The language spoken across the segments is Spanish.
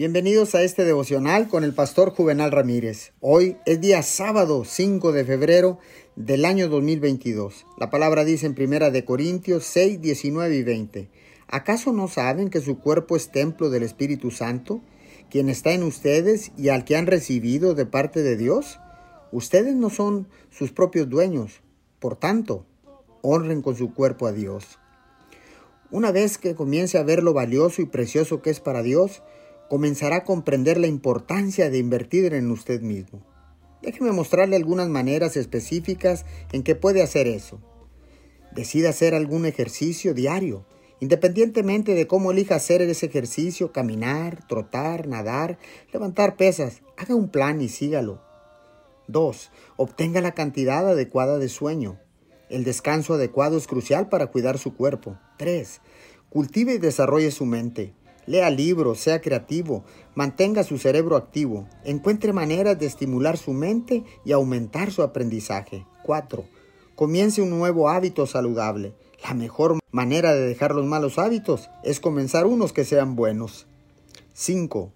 Bienvenidos a este devocional con el pastor Juvenal Ramírez. Hoy es día sábado 5 de febrero del año 2022. La palabra dice en primera de Corintios 6, 19 y 20. ¿Acaso no saben que su cuerpo es templo del Espíritu Santo, quien está en ustedes y al que han recibido de parte de Dios? Ustedes no son sus propios dueños. Por tanto, honren con su cuerpo a Dios. Una vez que comience a ver lo valioso y precioso que es para Dios, comenzará a comprender la importancia de invertir en usted mismo. Déjeme mostrarle algunas maneras específicas en que puede hacer eso. Decida hacer algún ejercicio diario, independientemente de cómo elija hacer ese ejercicio, caminar, trotar, nadar, levantar pesas, haga un plan y sígalo. 2. Obtenga la cantidad adecuada de sueño. El descanso adecuado es crucial para cuidar su cuerpo. 3. Cultive y desarrolle su mente. Lea libros, sea creativo, mantenga su cerebro activo, encuentre maneras de estimular su mente y aumentar su aprendizaje. 4. Comience un nuevo hábito saludable. La mejor manera de dejar los malos hábitos es comenzar unos que sean buenos. 5.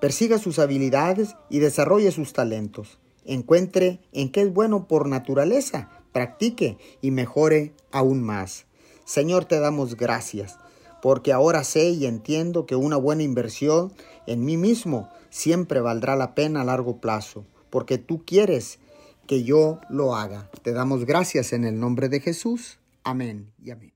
Persiga sus habilidades y desarrolle sus talentos. Encuentre en qué es bueno por naturaleza, practique y mejore aún más. Señor, te damos gracias porque ahora sé y entiendo que una buena inversión en mí mismo siempre valdrá la pena a largo plazo, porque tú quieres que yo lo haga. Te damos gracias en el nombre de Jesús. Amén y amén.